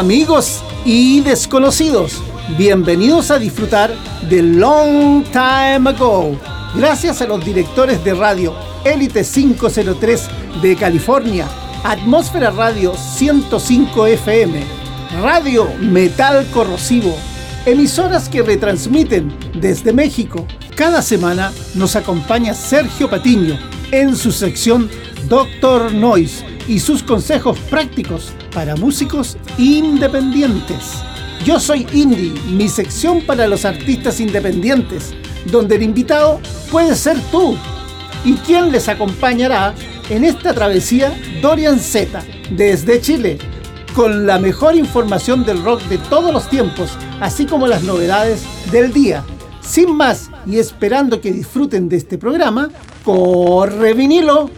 Amigos y desconocidos. Bienvenidos a disfrutar de Long Time Ago. Gracias a los directores de radio Elite 503 de California, Atmósfera Radio 105 FM, Radio Metal Corrosivo, emisoras que retransmiten desde México. Cada semana nos acompaña Sergio Patiño en su sección Doctor Noise y sus consejos prácticos para músicos independientes. Yo soy Indie, mi sección para los artistas independientes, donde el invitado puede ser tú. ¿Y quién les acompañará en esta travesía? Dorian Z, desde Chile, con la mejor información del rock de todos los tiempos, así como las novedades del día. Sin más, y esperando que disfruten de este programa, corre vinilo.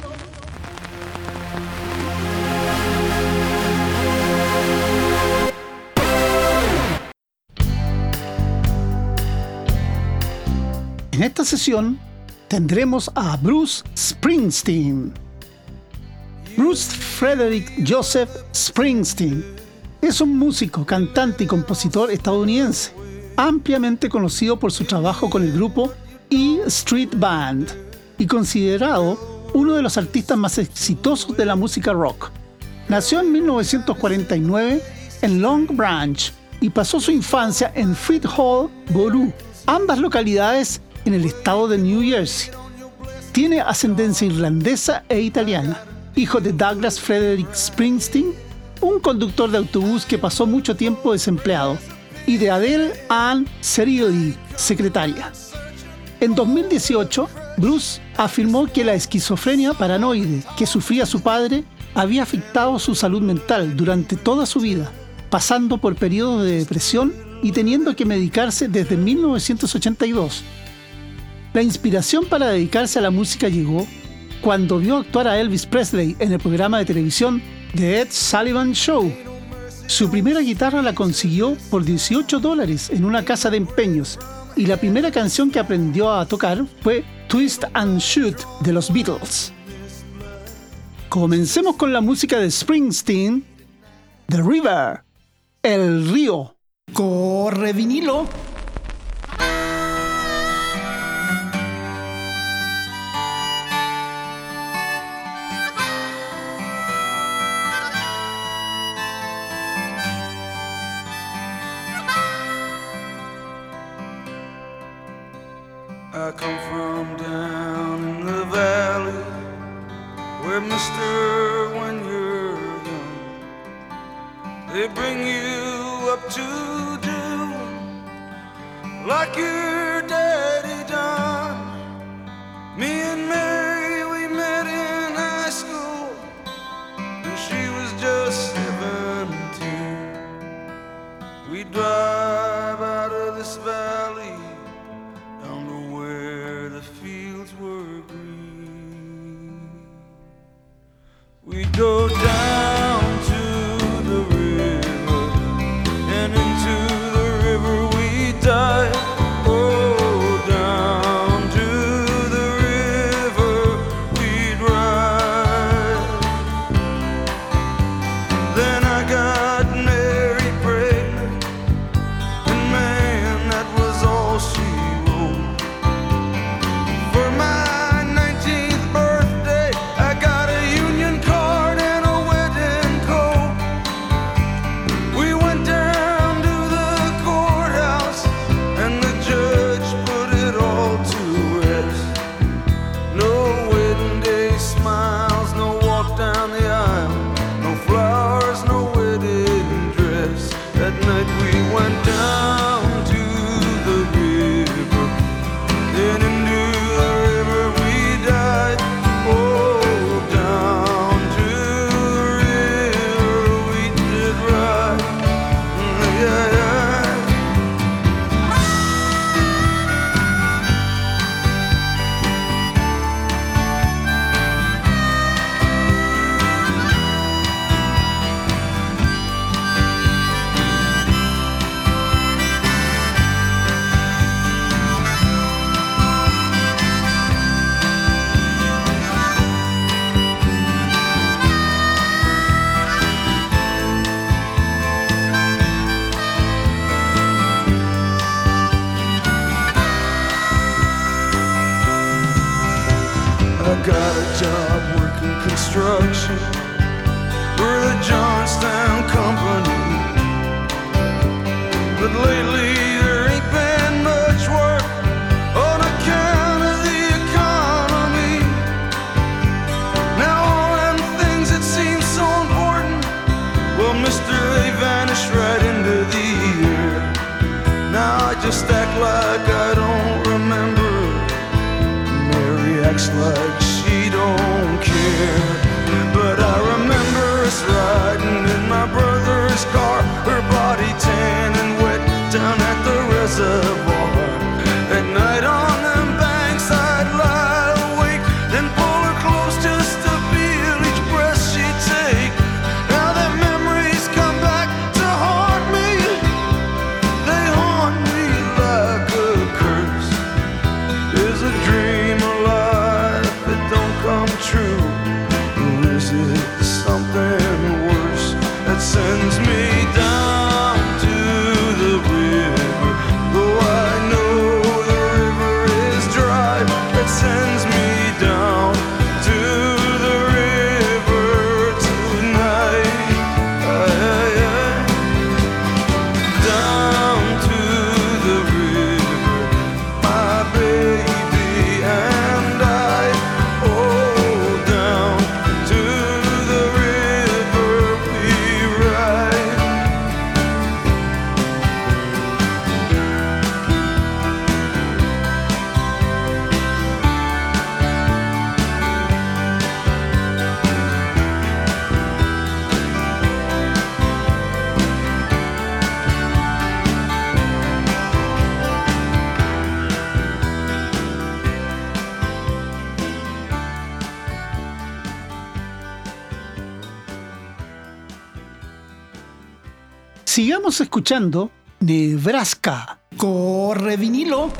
En esta sesión tendremos a Bruce Springsteen. Bruce Frederick Joseph Springsteen es un músico, cantante y compositor estadounidense, ampliamente conocido por su trabajo con el grupo E Street Band y considerado uno de los artistas más exitosos de la música rock. Nació en 1949 en Long Branch y pasó su infancia en Freed Hall, Borough, ambas localidades en el estado de New Jersey. Tiene ascendencia irlandesa e italiana, hijo de Douglas Frederick Springsteen, un conductor de autobús que pasó mucho tiempo desempleado, y de Adele Ann Serilli, secretaria. En 2018, Bruce afirmó que la esquizofrenia paranoide que sufría su padre había afectado su salud mental durante toda su vida, pasando por periodos de depresión y teniendo que medicarse desde 1982 la inspiración para dedicarse a la música llegó cuando vio actuar a Elvis Presley en el programa de televisión The Ed Sullivan Show. Su primera guitarra la consiguió por 18 dólares en una casa de empeños y la primera canción que aprendió a tocar fue Twist and Shoot de los Beatles. Comencemos con la música de Springsteen, The River, El Río. Corre vinilo. Estamos escuchando Nebraska. Corre vinilo.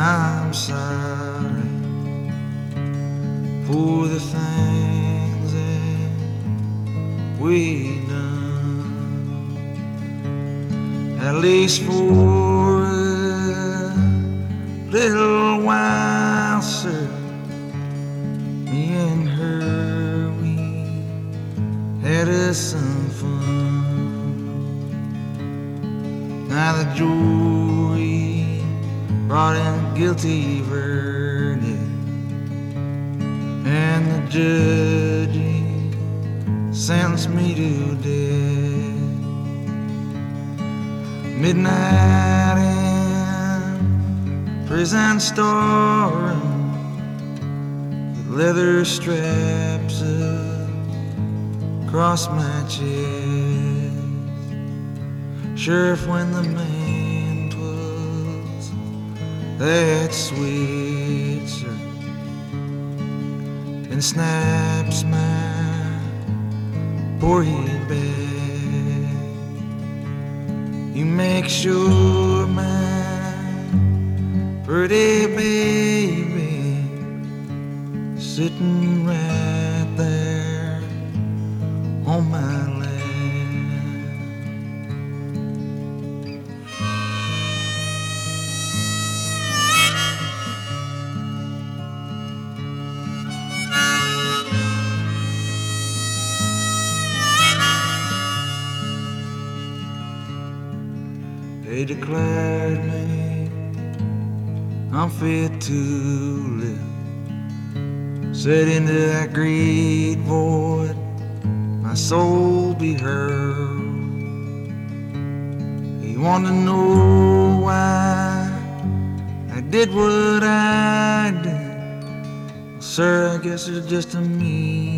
I'm sorry for the things that we done. At least for a little while, sir. Me and her, we had us some fun. Now the joy and guilty verdict. And the judge sends me to death. Midnight in prison storeroom, leather straps across my chest. Sheriff, when the man that sweet and snaps my poor head back. You make sure my pretty baby sitting right. Unfit to live. Set into that great void, my soul be hurled. You want to know why I did what I did? Well, sir, I guess it's just a meanness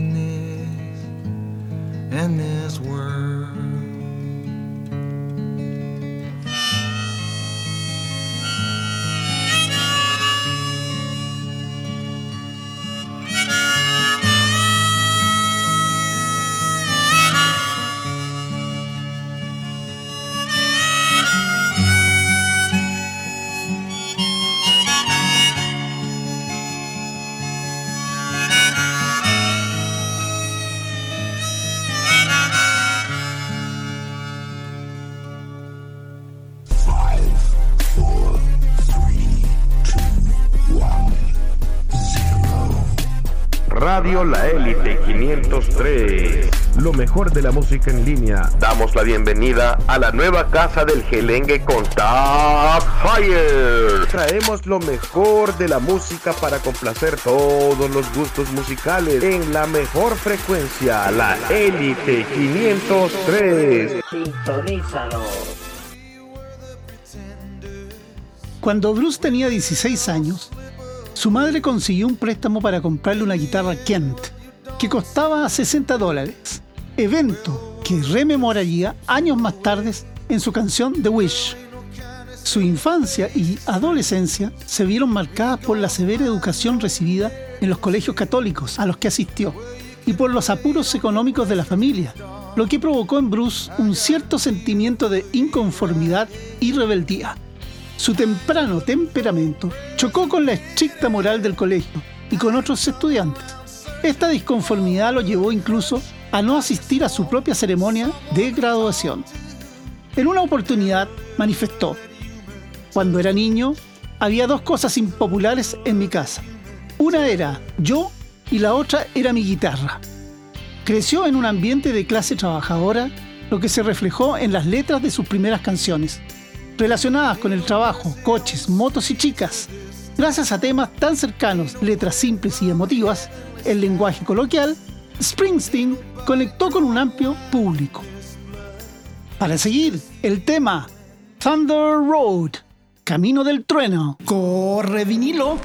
Radio La Élite 503. Lo mejor de la música en línea. Damos la bienvenida a la nueva casa del Gelengue con Tag Fire. Traemos lo mejor de la música para complacer todos los gustos musicales en la mejor frecuencia, la Élite 503. Sintonízanos. Cuando Bruce tenía 16 años, su madre consiguió un préstamo para comprarle una guitarra Kent, que costaba 60 dólares, evento que rememoraría años más tarde en su canción The Wish. Su infancia y adolescencia se vieron marcadas por la severa educación recibida en los colegios católicos a los que asistió y por los apuros económicos de la familia, lo que provocó en Bruce un cierto sentimiento de inconformidad y rebeldía. Su temprano temperamento chocó con la estricta moral del colegio y con otros estudiantes. Esta disconformidad lo llevó incluso a no asistir a su propia ceremonia de graduación. En una oportunidad manifestó, cuando era niño, había dos cosas impopulares en mi casa. Una era yo y la otra era mi guitarra. Creció en un ambiente de clase trabajadora, lo que se reflejó en las letras de sus primeras canciones, relacionadas con el trabajo, coches, motos y chicas. Gracias a temas tan cercanos, letras simples y emotivas, el lenguaje coloquial, Springsteen conectó con un amplio público. Para seguir, el tema Thunder Road, Camino del Trueno, corre vinilo.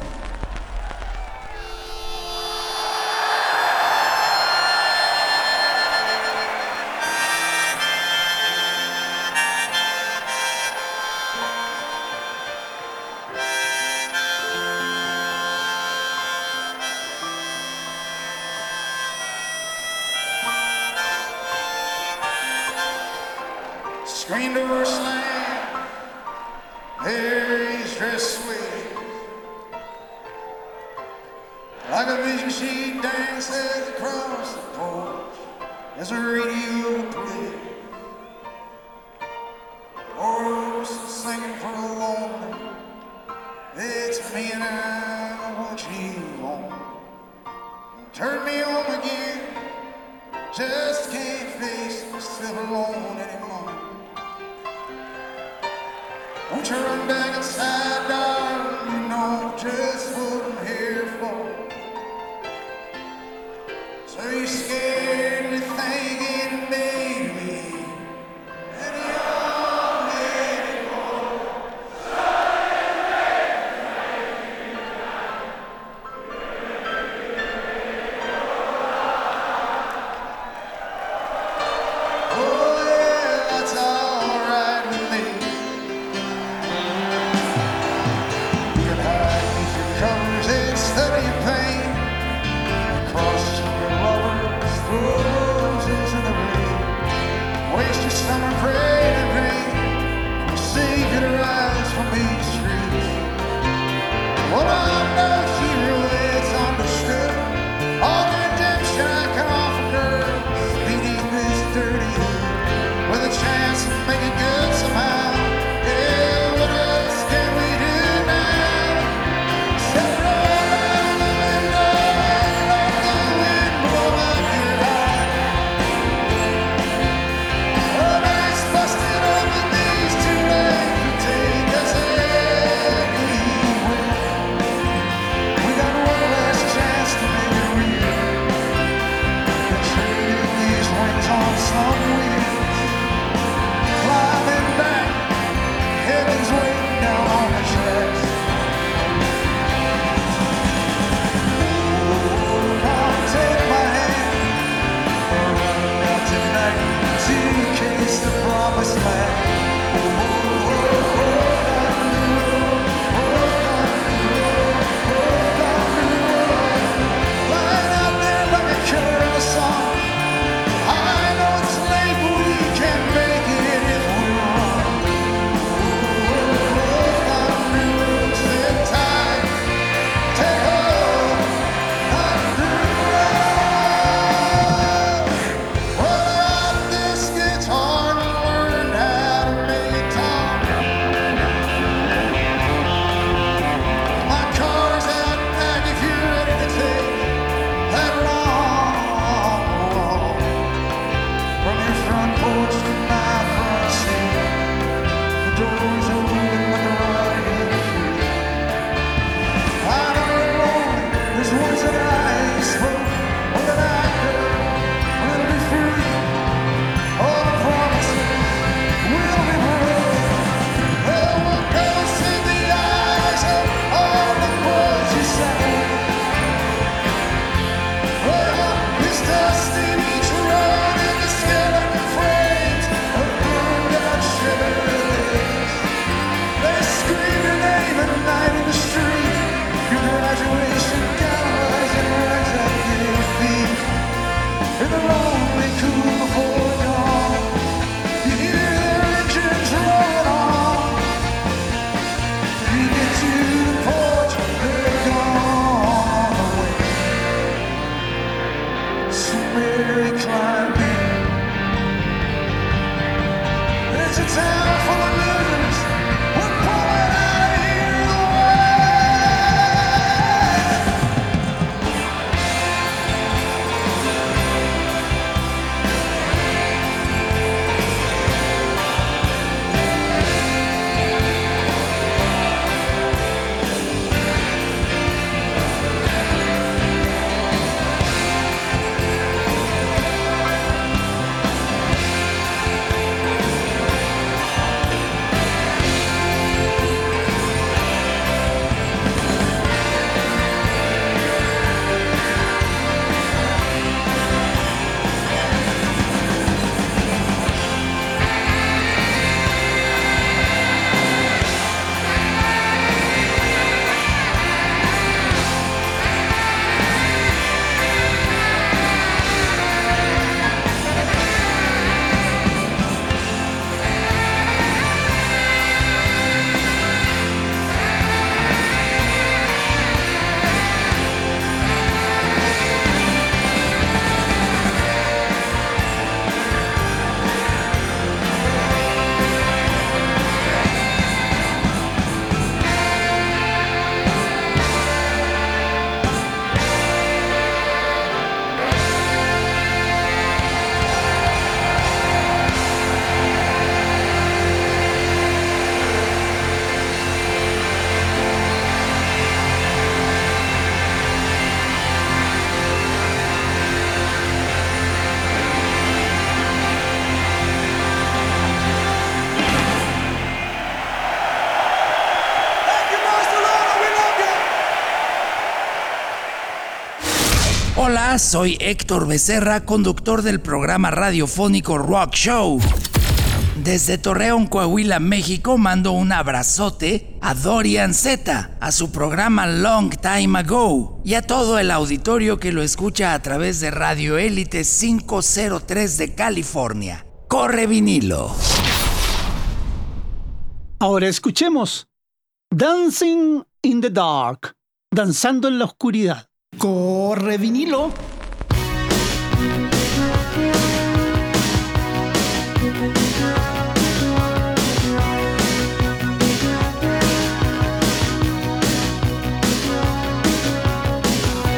Soy Héctor Becerra, conductor del programa radiofónico Rock Show. Desde Torreón, Coahuila, México, mando un abrazote a Dorian Z, a su programa Long Time Ago y a todo el auditorio que lo escucha a través de Radio Élite 503 de California. Corre vinilo. Ahora escuchemos Dancing in the Dark, danzando en la oscuridad. Corre vinilo.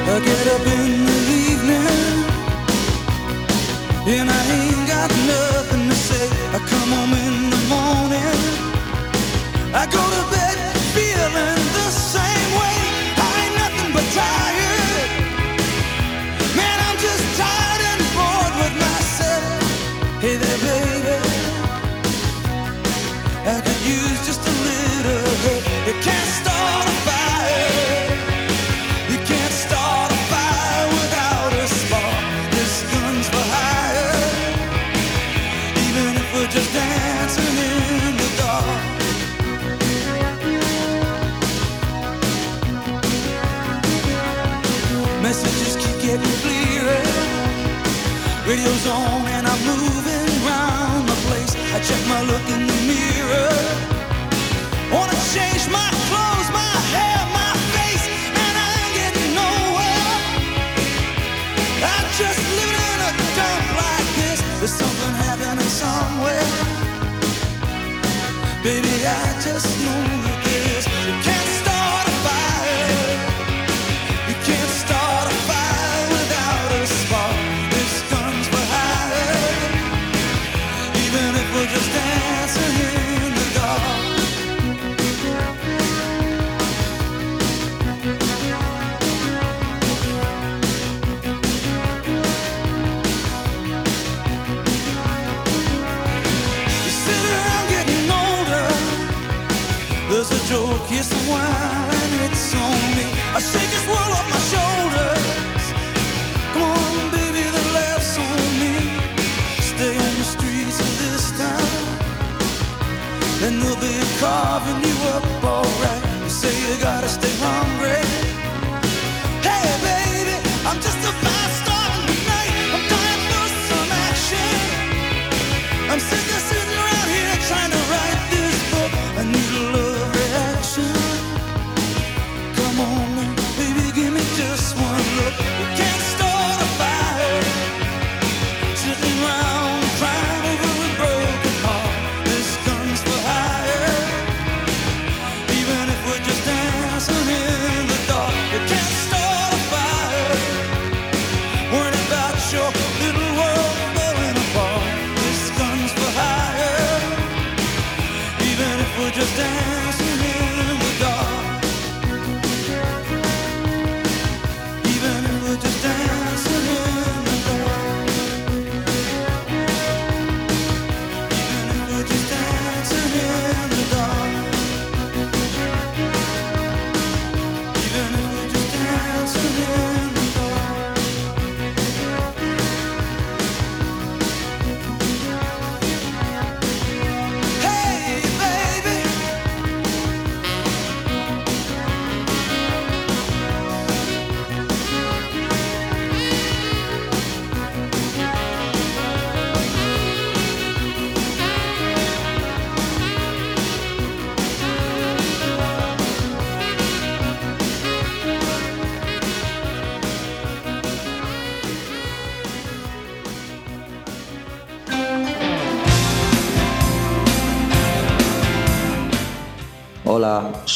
I get up in the evening come in the morning. I go radio's on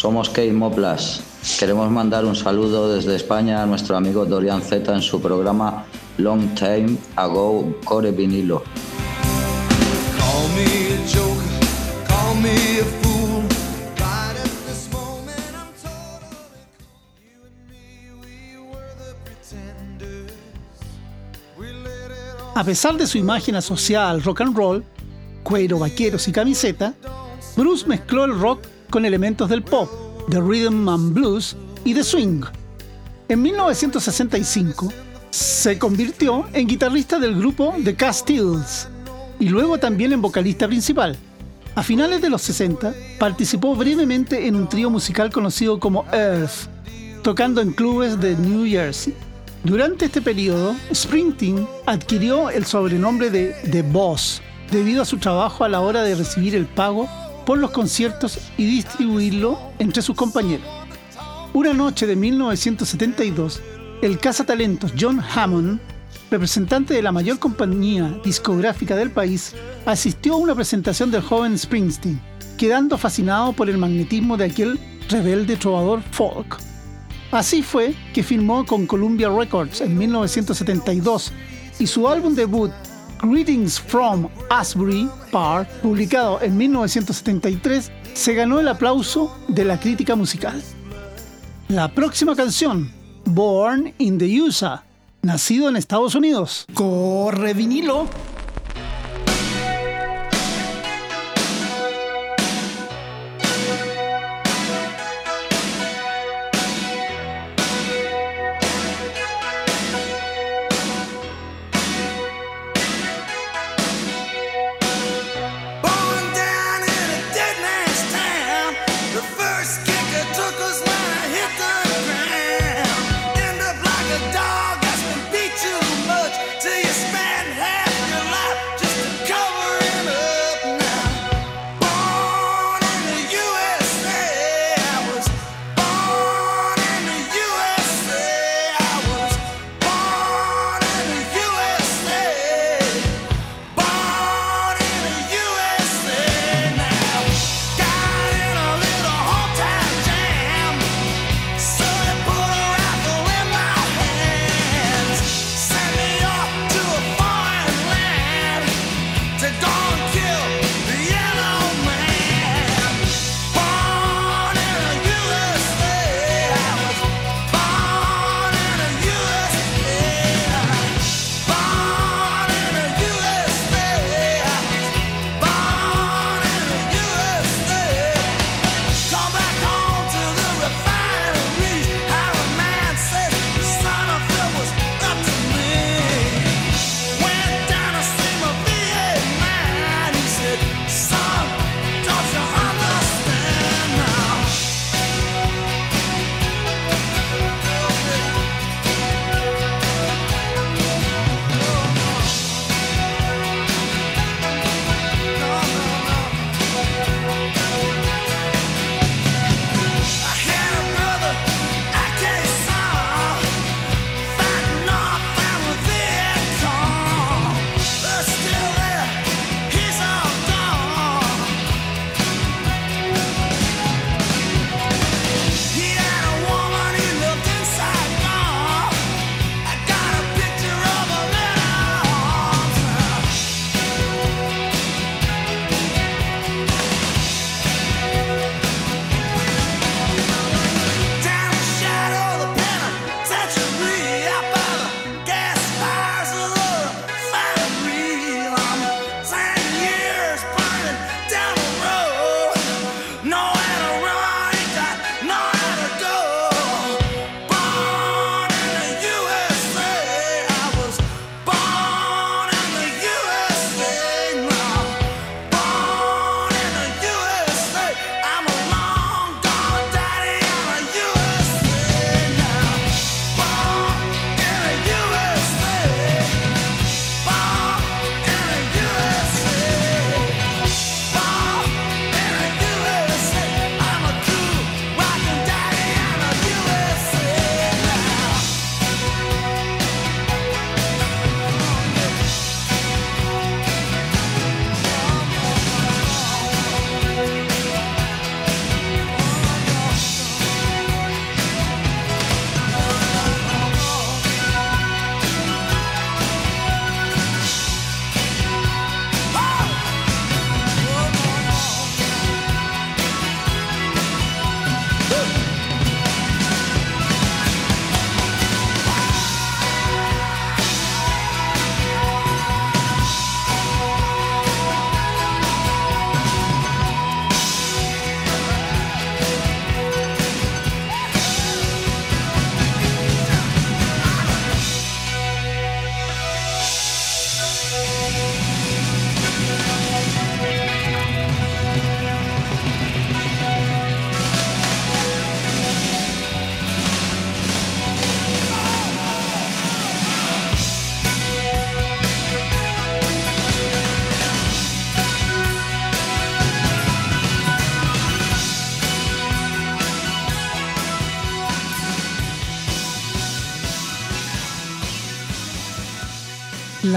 somos Kate Moplas. Queremos mandar un saludo desde España a nuestro amigo Dorian Z en su programa Long Time Ago Core Vinilo. A pesar de su imagen asociada al rock and roll, cuero, vaqueros y camiseta, Bruce mezcló el rock con elementos del pop, de rhythm and blues y de swing. En 1965 se convirtió en guitarrista del grupo The Castiles y luego también en vocalista principal. A finales de los 60 participó brevemente en un trío musical conocido como Earth, tocando en clubes de New Jersey. Durante este periodo, Springsteen adquirió el sobrenombre de The Boss debido a su trabajo a la hora de recibir el pago por los conciertos y distribuirlo entre sus compañeros. Una noche de 1972, el cazatalentos John Hammond, representante de la mayor compañía discográfica del país, asistió a una presentación del joven Springsteen, quedando fascinado por el magnetismo de aquel rebelde trovador folk. Así fue que firmó con Columbia Records en 1972 y su álbum debut Greetings from Asbury Park, publicado en 1973, se ganó el aplauso de la crítica musical. La próxima canción, Born in the USA, nacido en Estados Unidos. Corre vinilo.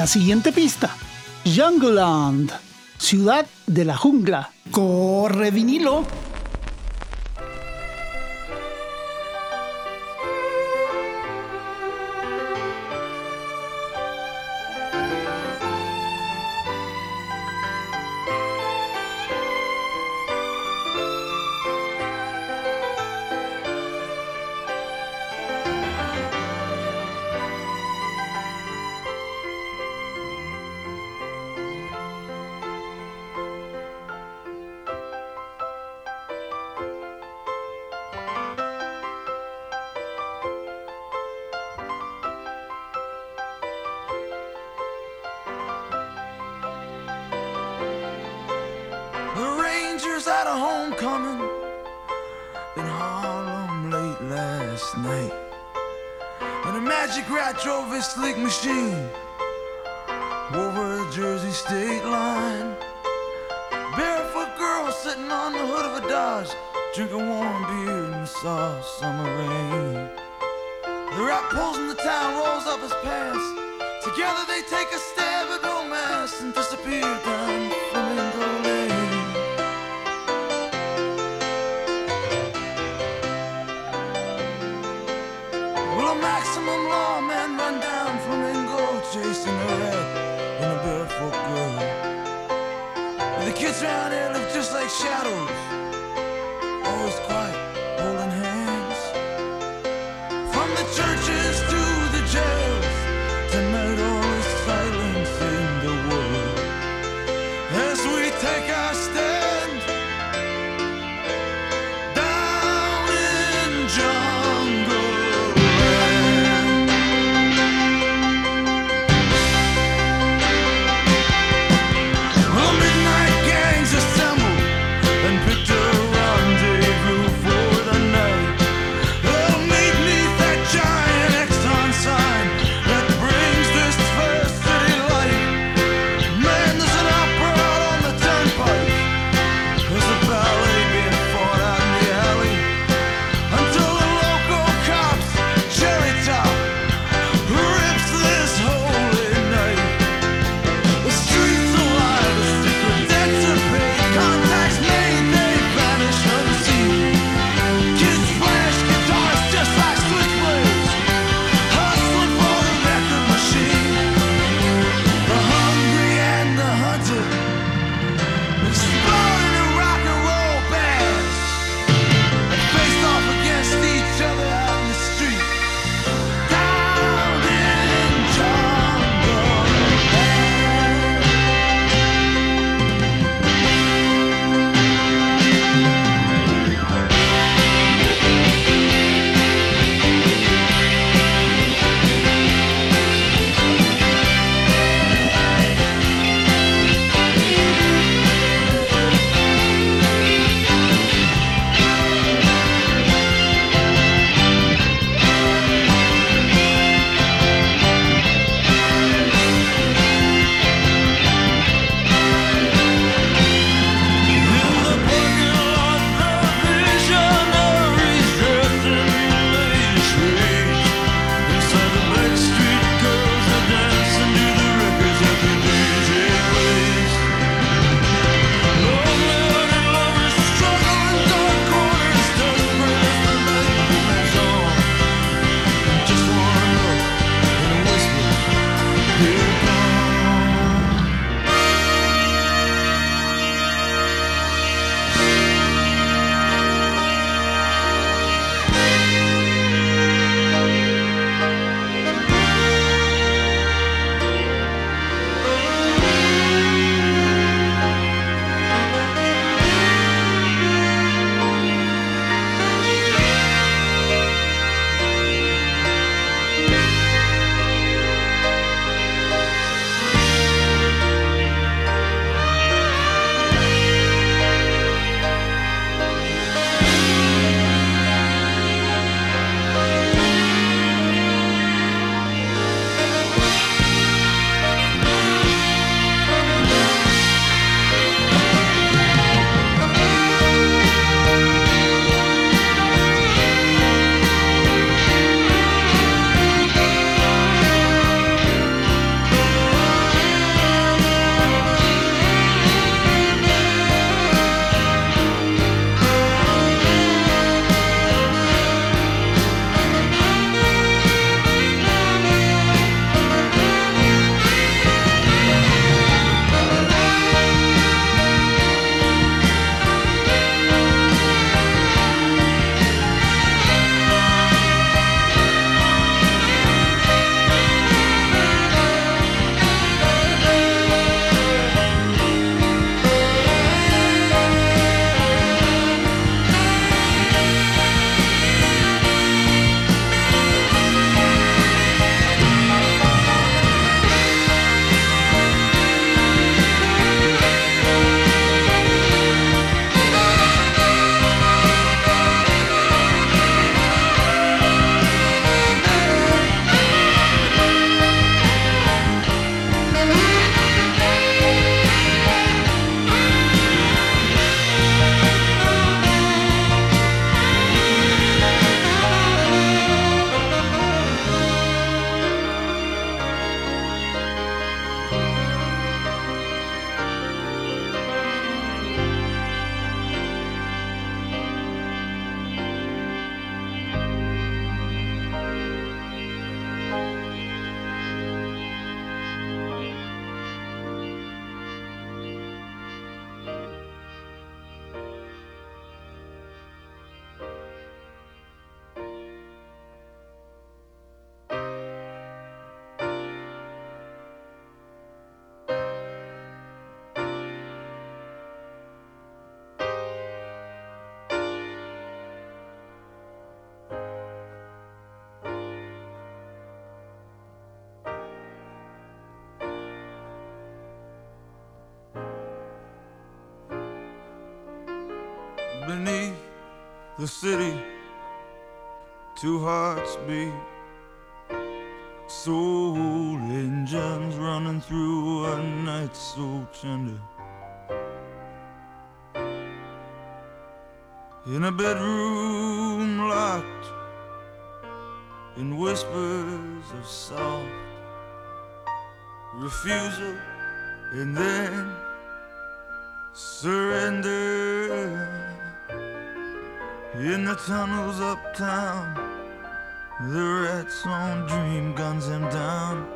La siguiente pista. Jungleland, ciudad de la jungla. Corre vinilo. Beneath the city, two hearts beat. Soul engines running through a night so tender. In a bedroom locked in whispers of soft refusal and then surrender in the tunnels uptown the rats on dream guns him down.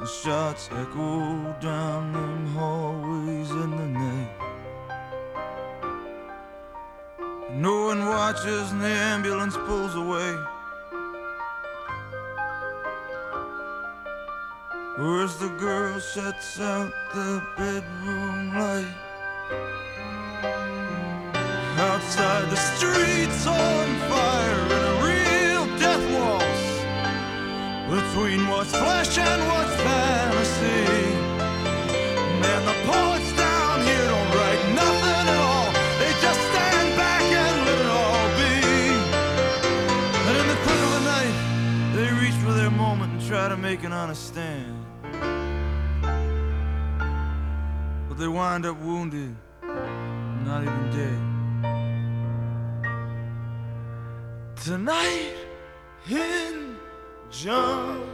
The shots echo down them hallways in the night. No one watches and the ambulance pulls away. Where's the girl shuts out the bedroom light? Outside the streets on fire in a real death waltz between what's flesh and what's fantasy. Man, the poets down here don't write nothing at all. They just stand back and let it all be. And in the quick of the night, they reach for their moment and try to make an honest stand. But they wind up wounded, not even dead. Tonight in jungle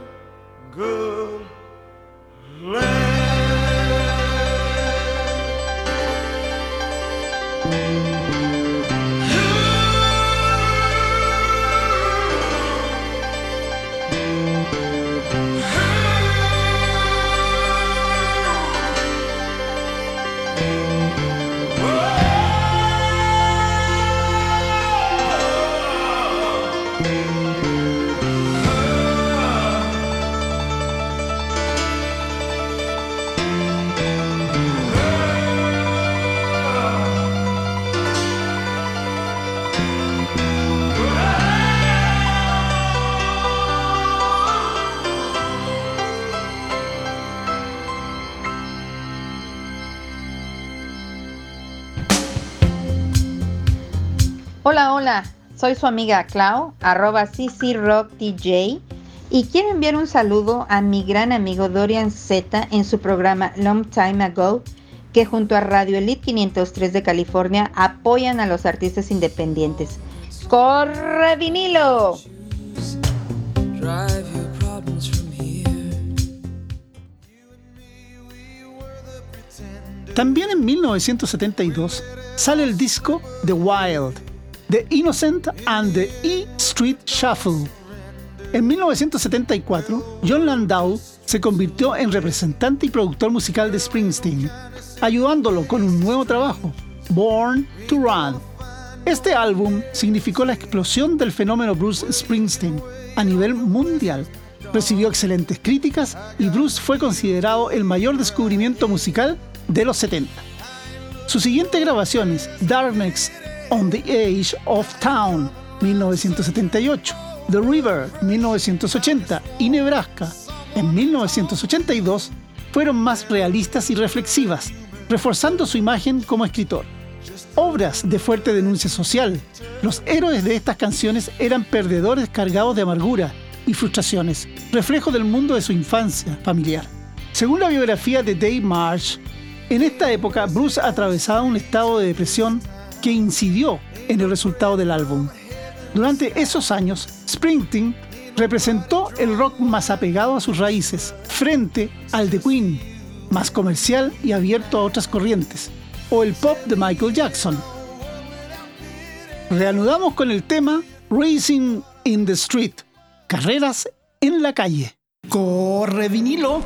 Hola, hola, soy su amiga Clau, arroba CCRockDJ, y quiero enviar un saludo a mi gran amigo Dorian Z en su programa Long Time Ago, que junto a Radio Elite 503 de California apoyan a los artistas independientes. ¡Corre vinilo! También en 1972 sale el disco The Wild, The Innocent and the E Street Shuffle. En 1974, John Landau se convirtió en representante y productor musical de Springsteen, ayudándolo con un nuevo trabajo, Born to Run. Este álbum significó la explosión del fenómeno Bruce Springsteen a nivel mundial. Recibió excelentes críticas y Bruce fue considerado el mayor descubrimiento musical de los 70. Sus siguientes grabaciones, Darkness on the Edge of Town, 1978, The River, 1980 y Nebraska, en 1982, fueron más realistas y reflexivas, reforzando su imagen como escritor. Obras de fuerte denuncia social, los héroes de estas canciones eran perdedores cargados de amargura y frustraciones, reflejo del mundo de su infancia familiar. Según la biografía de Dave Marsh, en esta época Bruce atravesaba un estado de depresión que incidió en el resultado del álbum. Durante esos años, Springsteen representó el rock más apegado a sus raíces, frente al de Queen, más comercial y abierto a otras corrientes, o el pop de Michael Jackson. Reanudamos con el tema Racing in the Street, carreras en la calle. ¡Corre vinilo!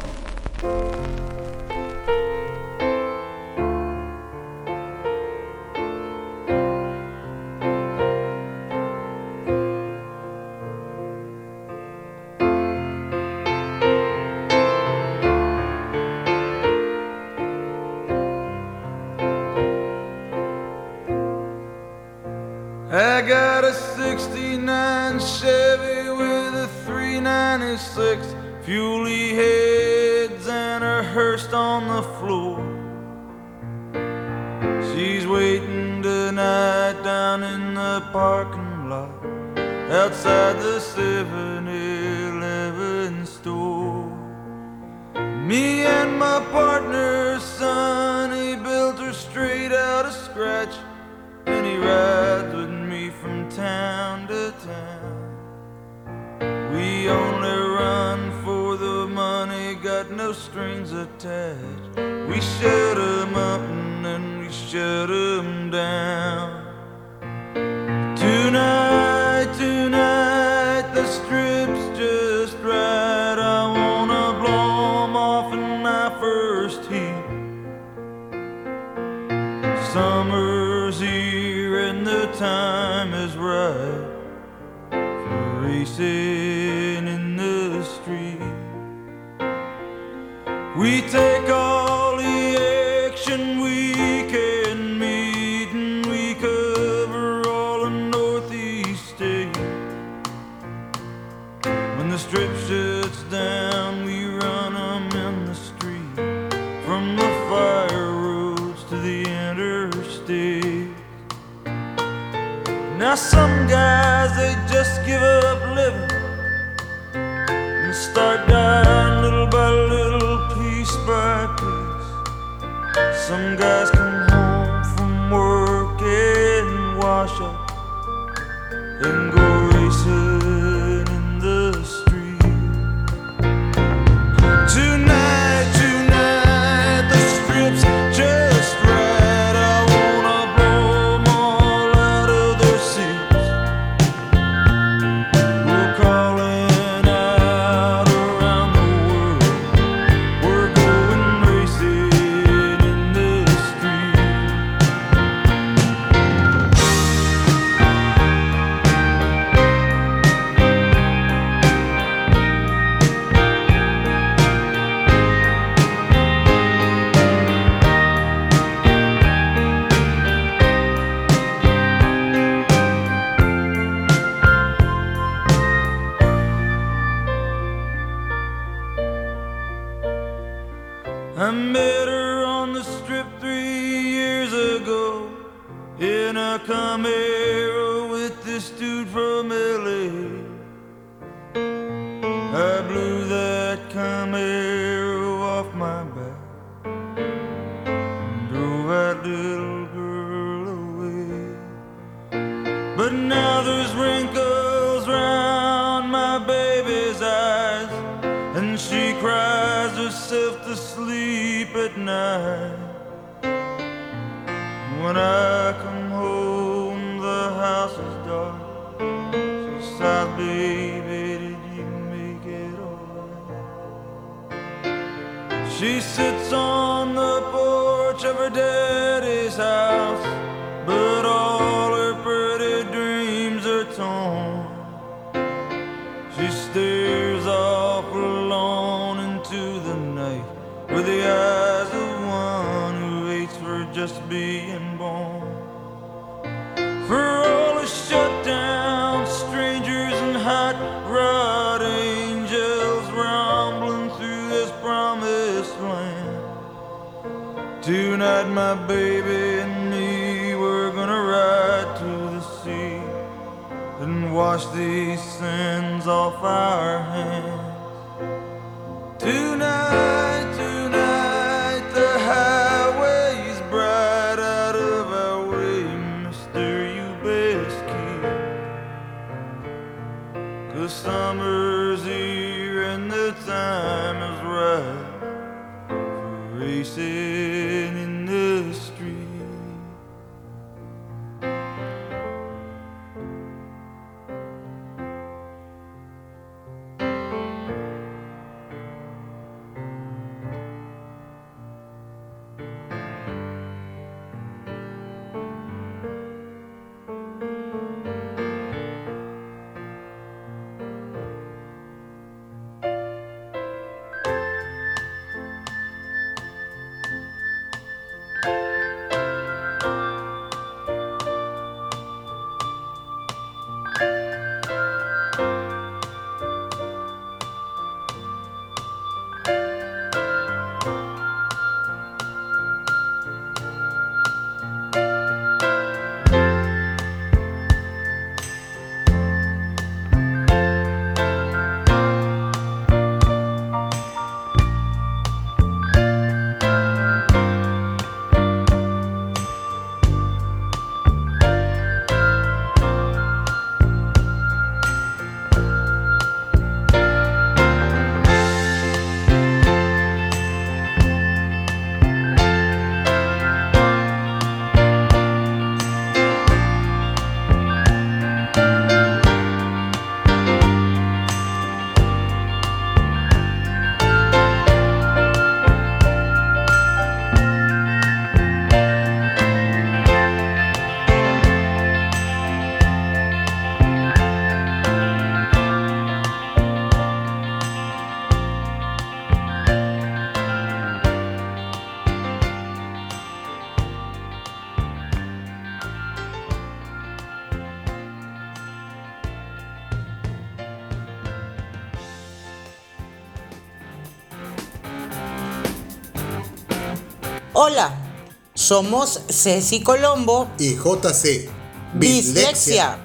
Somos Ceci Colombo y JC. Dislexia.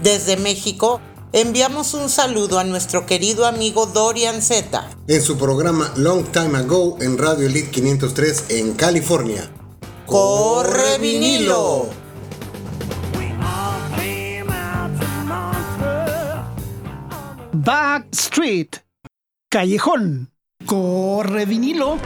Desde México enviamos un saludo a nuestro querido amigo Dorian Z. En su programa Long Time Ago en Radio Elite 503 en California. ¡Corre vinilo! Backstreet. Callejón. Corre vinilo.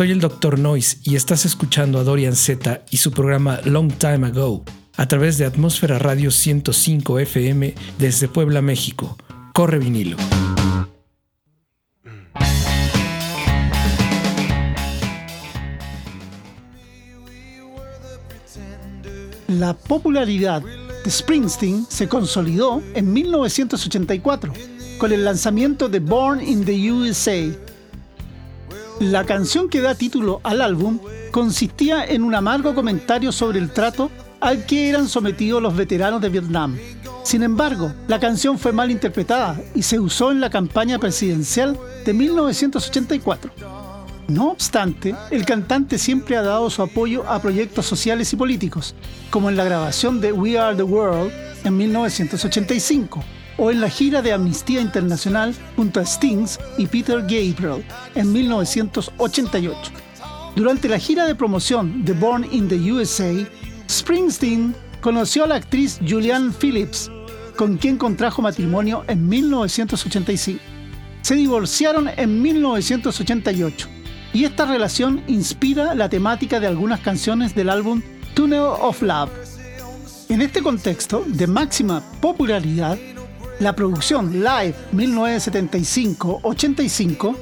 Soy el Dr. Noise y estás escuchando a Dorian Z y su programa Long Time Ago a través de Atmósfera Radio 105 FM desde Puebla, México. Corre vinilo. La popularidad de Springsteen se consolidó en 1984 con el lanzamiento de Born in the USA. La canción que da título al álbum consistía en un amargo comentario sobre el trato al que eran sometidos los veteranos de Vietnam. Sin embargo, la canción fue mal interpretada y se usó en la campaña presidencial de 1984. No obstante, el cantante siempre ha dado su apoyo a proyectos sociales y políticos, como en la grabación de We Are the World en 1985 o en la gira de Amnistía Internacional junto a Stings y Peter Gabriel en 1988. Durante la gira de promoción de Born in the USA, Springsteen conoció a la actriz Julianne Phillips, con quien contrajo matrimonio en 1985. Se divorciaron en 1988 y esta relación inspira la temática de algunas canciones del álbum Tunnel of Love. En este contexto de máxima popularidad, la producción Live 1975-85,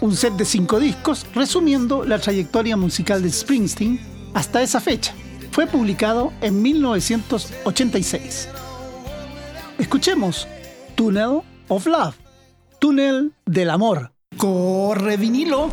un set de cinco discos resumiendo la trayectoria musical de Springsteen hasta esa fecha, fue publicado en 1986. Escuchemos Tunnel of Love, Túnel del Amor. Corre vinilo.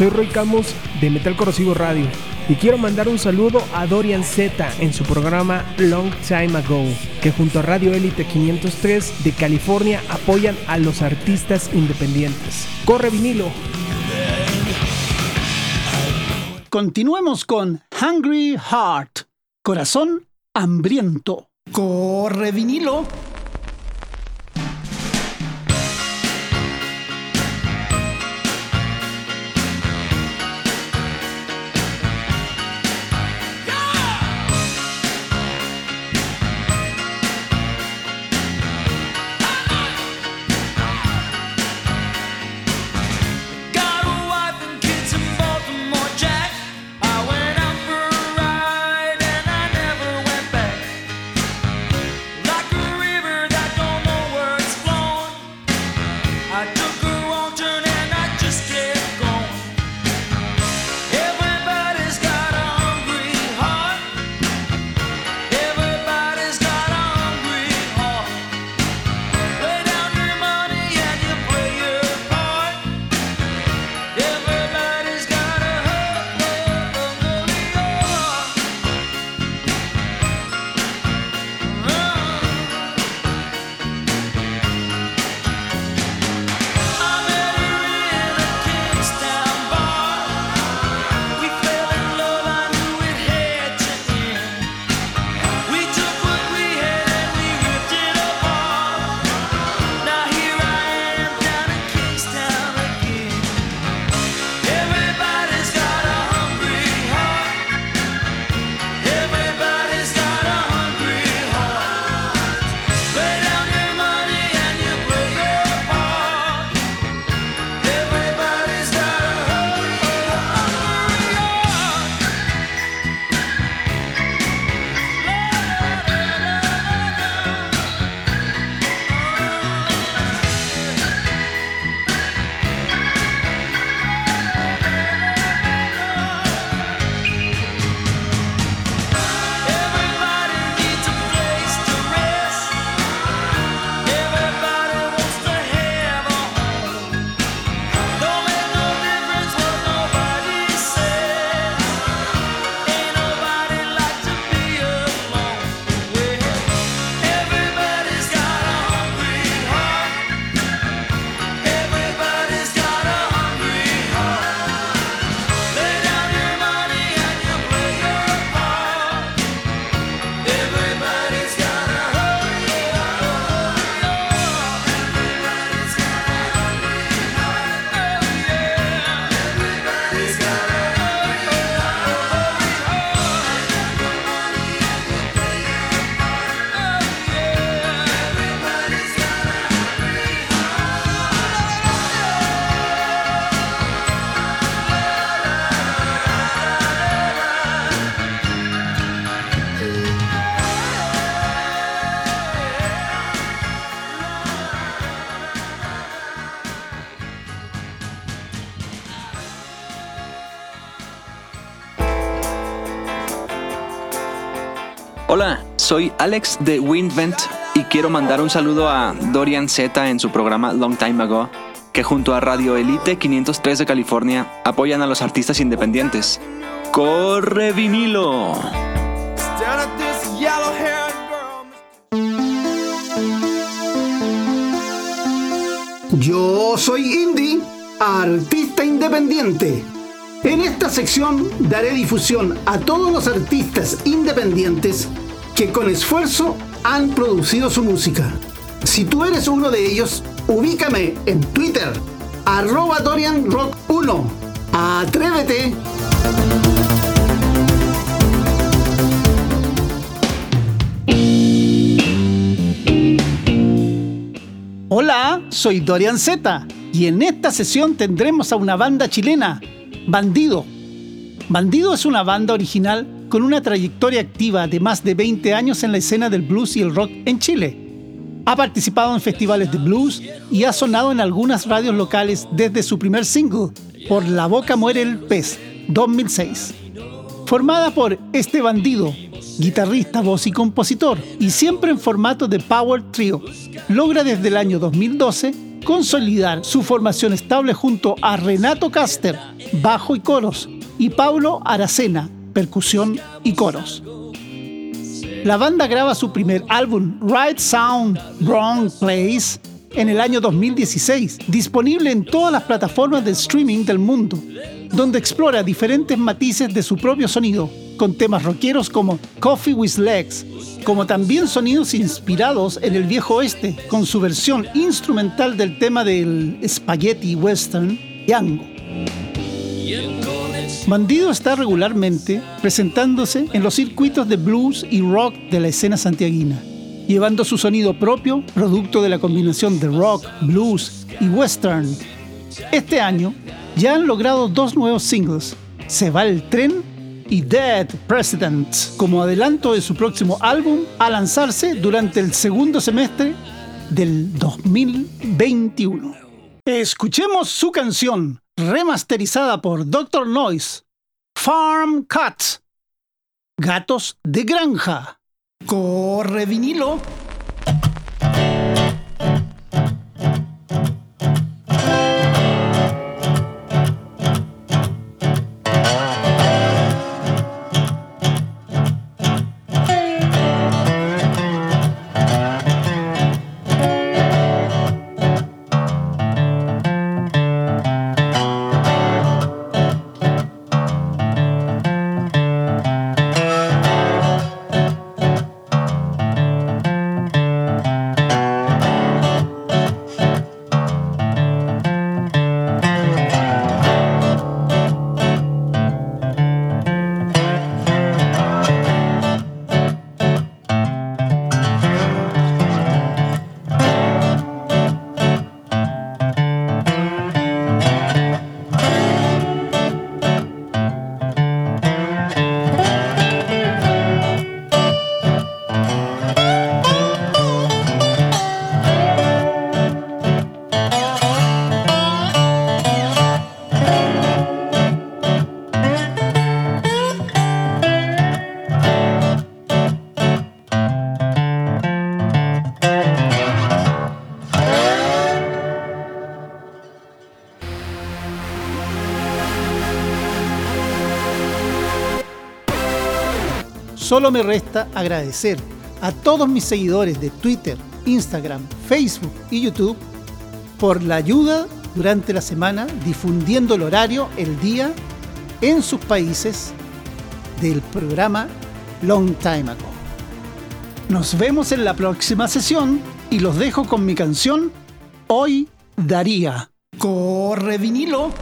Soy Roy Camus de Metal Corrosivo Radio y quiero mandar un saludo a Dorian Z en su programa Long Time Ago, que junto a Radio Elite 503 de California apoyan a los artistas independientes. ¡Corre vinilo! Continuemos con Hungry Heart, corazón hambriento. Corre vinilo. Alex de Windvent y quiero mandar un saludo a Dorian Z en su programa Long Time Ago, que junto a Radio Elite 503 de California apoyan a los artistas independientes. ¡Corre vinilo! Yo soy Indy, artista independiente. En esta sección daré difusión a todos los artistas independientes que con esfuerzo han producido su música. Si tú eres uno de ellos, ubícame en Twitter, arroba DorianRock1. Atrévete. Hola, soy Dorian Z y en esta sesión tendremos a una banda chilena, Bandido. Bandido es una banda original con una trayectoria activa de más de 20 años en la escena del blues y el rock en Chile. Ha participado en festivales de blues y ha sonado en algunas radios locales desde su primer single, Por la boca muere el pez, 2006. Formada por este bandido, guitarrista, voz y compositor, y siempre en formato de Power Trio, logra desde el año 2012 consolidar su formación estable junto a Renato Caster, bajo y coros, y Paulo Aracena, percusión y coros. La banda graba su primer álbum, Right Sound, Wrong Place, en el año 2016, disponible en todas las plataformas de streaming del mundo, donde explora diferentes matices de su propio sonido, con temas rockeros como Coffee with Legs, como también sonidos inspirados en el viejo oeste, con su versión instrumental del tema del spaghetti western Django. Bandido está regularmente presentándose en los circuitos de blues y rock de la escena santiaguina, llevando su sonido propio, producto de la combinación de rock, blues y western. Este año ya han logrado dos nuevos singles, Se va el tren y Dead President, como adelanto de su próximo álbum a lanzarse durante el segundo semestre del 2021. Escuchemos su canción, remasterizada por Dr. Noise, Farm Cats, Gatos de Granja. Corre vinilo. Solo me resta agradecer a todos mis seguidores de Twitter, Instagram, Facebook y YouTube por la ayuda durante la semana difundiendo el horario, el día, en sus países del programa Long Time Ago. Nos vemos en la próxima sesión y los dejo con mi canción Hoy Daría. Corre vinilo.